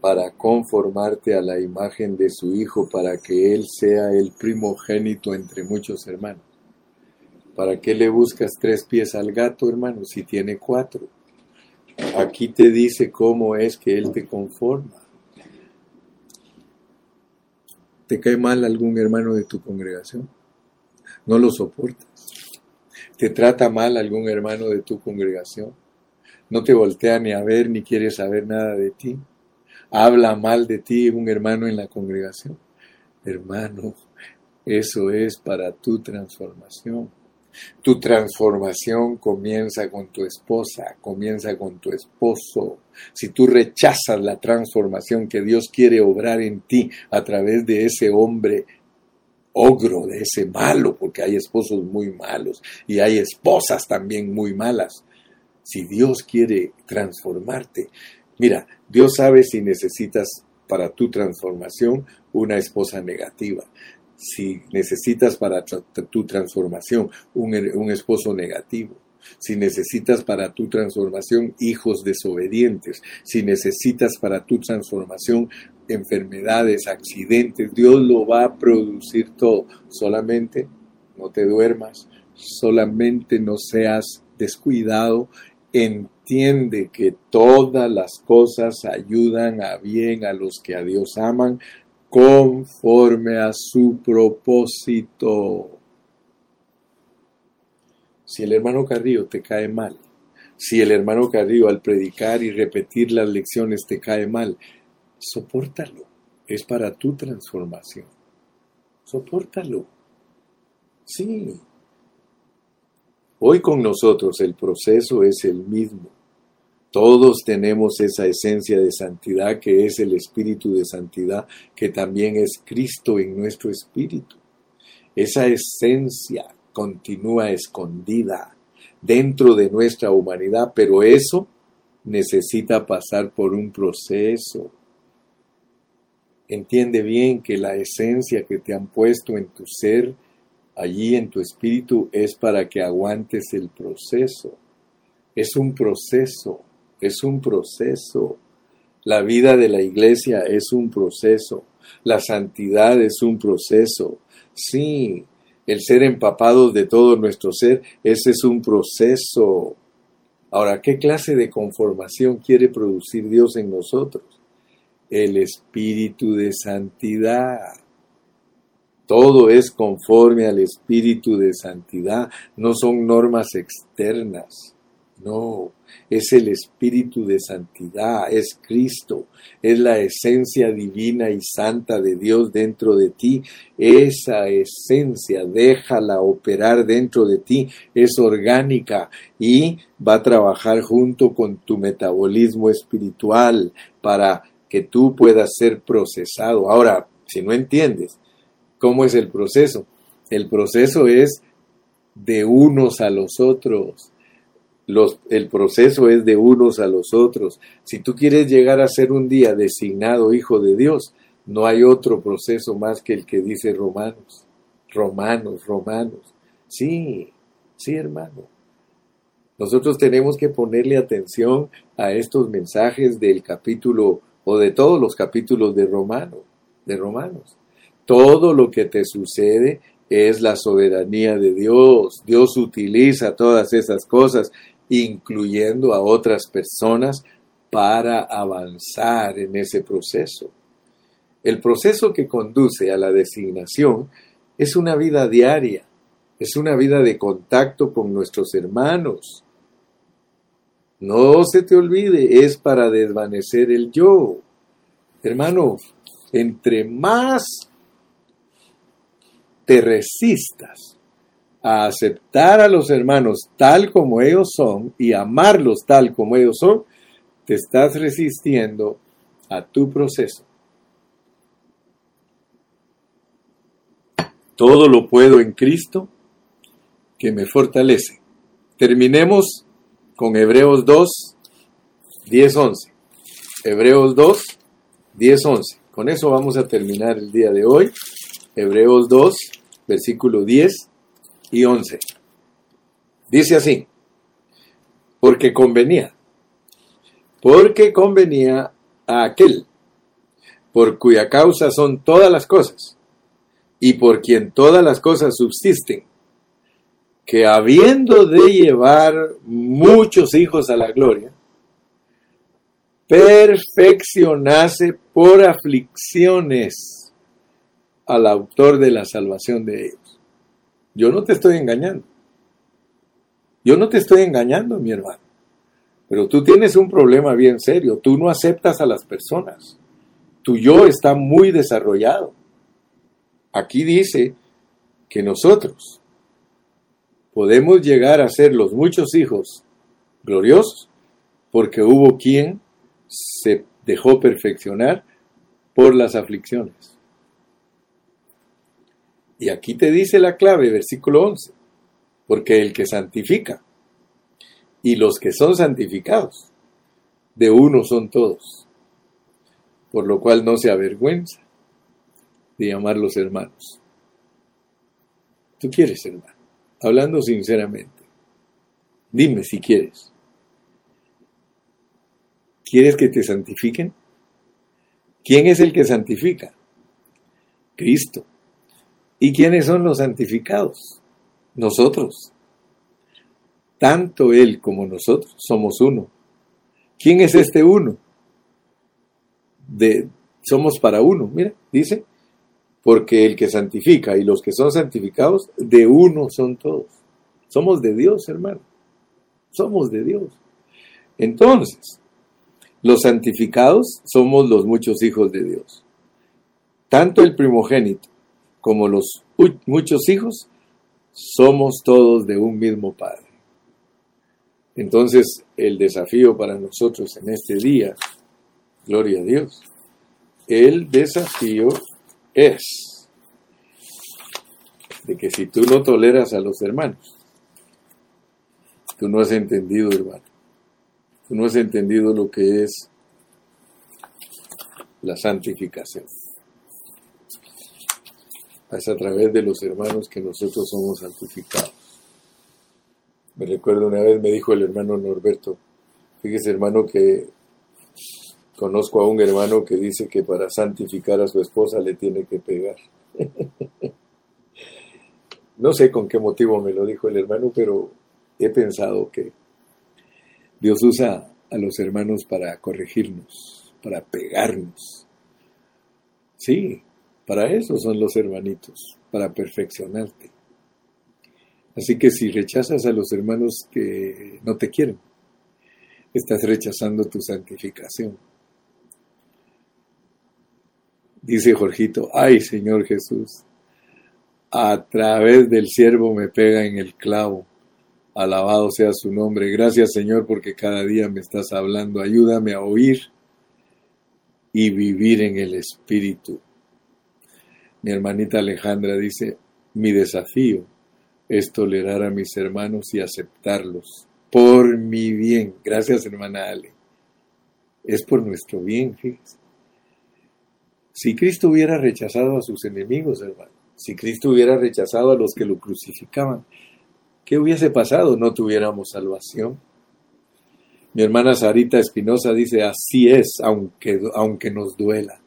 para conformarte a la imagen de su Hijo, para que Él sea el primogénito entre muchos hermanos. ¿Para qué le buscas tres pies al gato, hermano, si tiene cuatro? Aquí te dice cómo es que Él te conforma. ¿Te cae mal algún hermano de tu congregación? No lo soportas. ¿Te trata mal algún hermano de tu congregación? no te voltea ni a ver ni quiere saber nada de ti, habla mal de ti un hermano en la congregación. Hermano, eso es para tu transformación. Tu transformación comienza con tu esposa, comienza con tu esposo. Si tú rechazas la transformación que Dios quiere obrar en ti a través de ese hombre ogro, de ese malo, porque hay esposos muy malos y hay esposas también muy malas. Si Dios quiere transformarte, mira, Dios sabe si necesitas para tu transformación una esposa negativa. Si necesitas para tu transformación un, esposo negativo, si necesitas para tu transformación hijos desobedientes, si necesitas para tu transformación enfermedades, accidentes, Dios lo va a producir todo. Solamente no te duermas, solamente no seas descuidado, entiende que todas las cosas ayudan a bien a los que a Dios aman, conforme a su propósito. Si el hermano Carrillo te cae mal, si el hermano Carrillo al predicar y repetir las lecciones te cae mal, soportalo. Es para tu transformación. Sopórtalo. Sí. Hoy con nosotros el proceso es el mismo. Todos tenemos esa esencia de santidad que es el espíritu de santidad, que también es Cristo en nuestro espíritu. Esa esencia continúa escondida dentro de nuestra humanidad, pero eso necesita pasar por un proceso. Entiende bien que la esencia que te han puesto en tu ser, allí en tu espíritu, es para que aguantes el proceso. Es un proceso es un proceso. La vida de la iglesia es un proceso. La santidad es un proceso. Sí, el ser empapados de todo nuestro ser, ese es un proceso. Ahora, ¿qué clase de conformación quiere producir Dios en nosotros? El espíritu de santidad. Todo es conforme al espíritu de santidad, no son normas externas. No, es el Espíritu de Santidad, es Cristo, es la esencia divina y santa de Dios dentro de ti. Esa esencia, déjala operar dentro de ti, es orgánica y va a trabajar junto con tu metabolismo espiritual para que tú puedas ser procesado. Ahora, si no entiendes cómo es el proceso, el proceso es de unos a los otros el proceso es de unos a los otros. Si tú quieres llegar a ser un día designado hijo de Dios, no hay otro proceso más que el que dice Romanos. Romanos, Romanos. Sí, sí, hermano. Nosotros tenemos que ponerle atención a estos mensajes del capítulo o de todos los capítulos de Romanos, de Romanos. Todo lo que te sucede es la soberanía de Dios. Dios utiliza todas esas cosas incluyendo a otras personas para avanzar en ese proceso. El proceso que conduce a la designación es una vida diaria, es una vida de contacto con nuestros hermanos. No se te olvide, es para desvanecer el yo. Hermano, entre más te resistas a aceptar a los hermanos tal como ellos son y amarlos tal como ellos son, te estás resistiendo a tu proceso. Todo lo puedo en Cristo que me fortalece. Terminemos con Hebreos 2, 10, 11. Hebreos 2, 10, 11. Con eso vamos a terminar el día de hoy. Hebreos 2, versículo 10 y 11. Dice así, porque convenía, porque convenía a aquel, por cuya causa son todas las cosas, y por quien todas las cosas subsisten, que habiendo de llevar muchos hijos a la gloria, perfeccionase por aflicciones al autor de la salvación de ellos. Yo no te estoy engañando. Yo no te estoy engañando, mi hermano. Pero tú tienes un problema bien serio. Tú no aceptas a las personas. Tu yo está muy desarrollado. Aquí dice que nosotros podemos llegar a ser los muchos hijos gloriosos porque hubo quien se dejó perfeccionar por las aflicciones. Y aquí te dice la clave, versículo 11, porque el que santifica y los que son santificados, de uno son todos, por lo cual no se avergüenza de llamarlos hermanos. Tú quieres, hermano, hablando sinceramente, dime si quieres. ¿Quieres que te santifiquen? ¿Quién es el que santifica? Cristo. ¿Y quiénes son los santificados? Nosotros. Tanto Él como nosotros somos uno. ¿Quién es este uno? De, somos para uno, mira, dice, porque el que santifica y los que son santificados, de uno son todos. Somos de Dios, hermano. Somos de Dios. Entonces, los santificados somos los muchos hijos de Dios. Tanto el primogénito como los muchos hijos somos todos de un mismo Padre. Entonces, el desafío para nosotros en este día, gloria a Dios, el desafío es de que si tú no toleras a los hermanos, tú no has entendido, hermano, tú no has entendido lo que es la santificación. Es a través de los hermanos que nosotros somos santificados. Me recuerdo una vez me dijo el hermano Norberto, fíjese hermano que conozco a un hermano que dice que para santificar a su esposa le tiene que pegar. no sé con qué motivo me lo dijo el hermano, pero he pensado que Dios usa a los hermanos para corregirnos, para pegarnos. Sí, para eso son los hermanitos, para perfeccionarte. Así que si rechazas a los hermanos que no te quieren, estás rechazando tu santificación. Dice Jorgito, ay Señor Jesús, a través del siervo me pega en el clavo. Alabado sea su nombre. Gracias Señor porque cada día me estás hablando. Ayúdame a oír y vivir en el Espíritu. Mi hermanita Alejandra dice, mi desafío es tolerar a mis hermanos y aceptarlos por mi bien. Gracias, hermana Ale. Es por nuestro bien, fíjese. Si Cristo hubiera rechazado a sus enemigos, hermano, si Cristo hubiera rechazado a los que lo crucificaban, ¿qué hubiese pasado? No tuviéramos salvación. Mi hermana Sarita Espinosa dice, así es, aunque, aunque nos duela.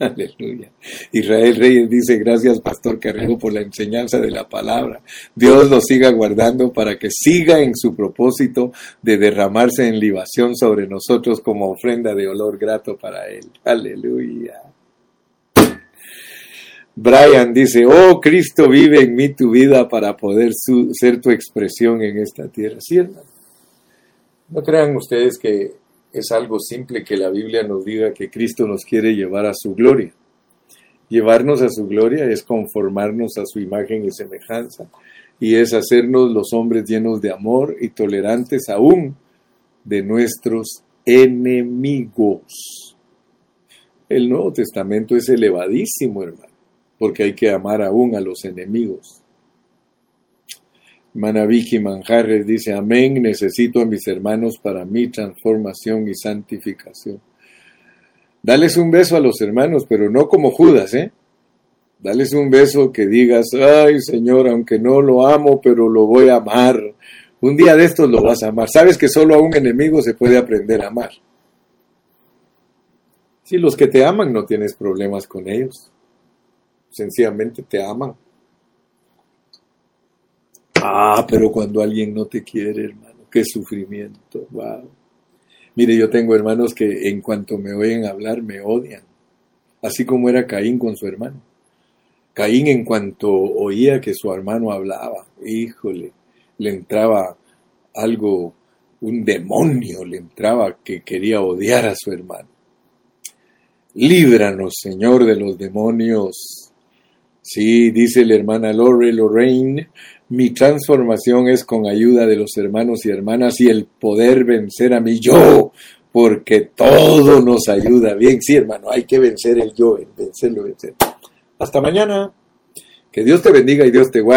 Aleluya. Israel Reyes dice, gracias Pastor Carrero por la enseñanza de la palabra. Dios lo siga guardando para que siga en su propósito de derramarse en libación sobre nosotros como ofrenda de olor grato para Él. Aleluya. Brian dice, oh Cristo vive en mí tu vida para poder ser tu expresión en esta tierra. ¿Cierto? No crean ustedes que es algo simple que la Biblia nos diga que Cristo nos quiere llevar a su gloria. Llevarnos a su gloria es conformarnos a su imagen y semejanza y es hacernos los hombres llenos de amor y tolerantes aún de nuestros enemigos. El Nuevo Testamento es elevadísimo, hermano, porque hay que amar aún a los enemigos. Manaviki Manjarres dice, amén, necesito a mis hermanos para mi transformación y santificación. Dales un beso a los hermanos, pero no como Judas, ¿eh? Dales un beso que digas, ay Señor, aunque no lo amo, pero lo voy a amar. Un día de estos lo vas a amar. Sabes que solo a un enemigo se puede aprender a amar. Si los que te aman no tienes problemas con ellos, sencillamente te aman. Ah, pero cuando alguien no te quiere, hermano, qué sufrimiento. Wow. Mire, yo tengo hermanos que en cuanto me oyen hablar me odian, así como era Caín con su hermano. Caín en cuanto oía que su hermano hablaba, híjole, le entraba algo un demonio le entraba que quería odiar a su hermano. Líbranos, Señor, de los demonios. Sí, dice la hermana Lore Lorraine, mi transformación es con ayuda de los hermanos y hermanas y el poder vencer a mi yo, porque todo nos ayuda. Bien, sí, hermano, hay que vencer el yo, vencerlo, vencer. Hasta mañana. Que Dios te bendiga y Dios te guarde.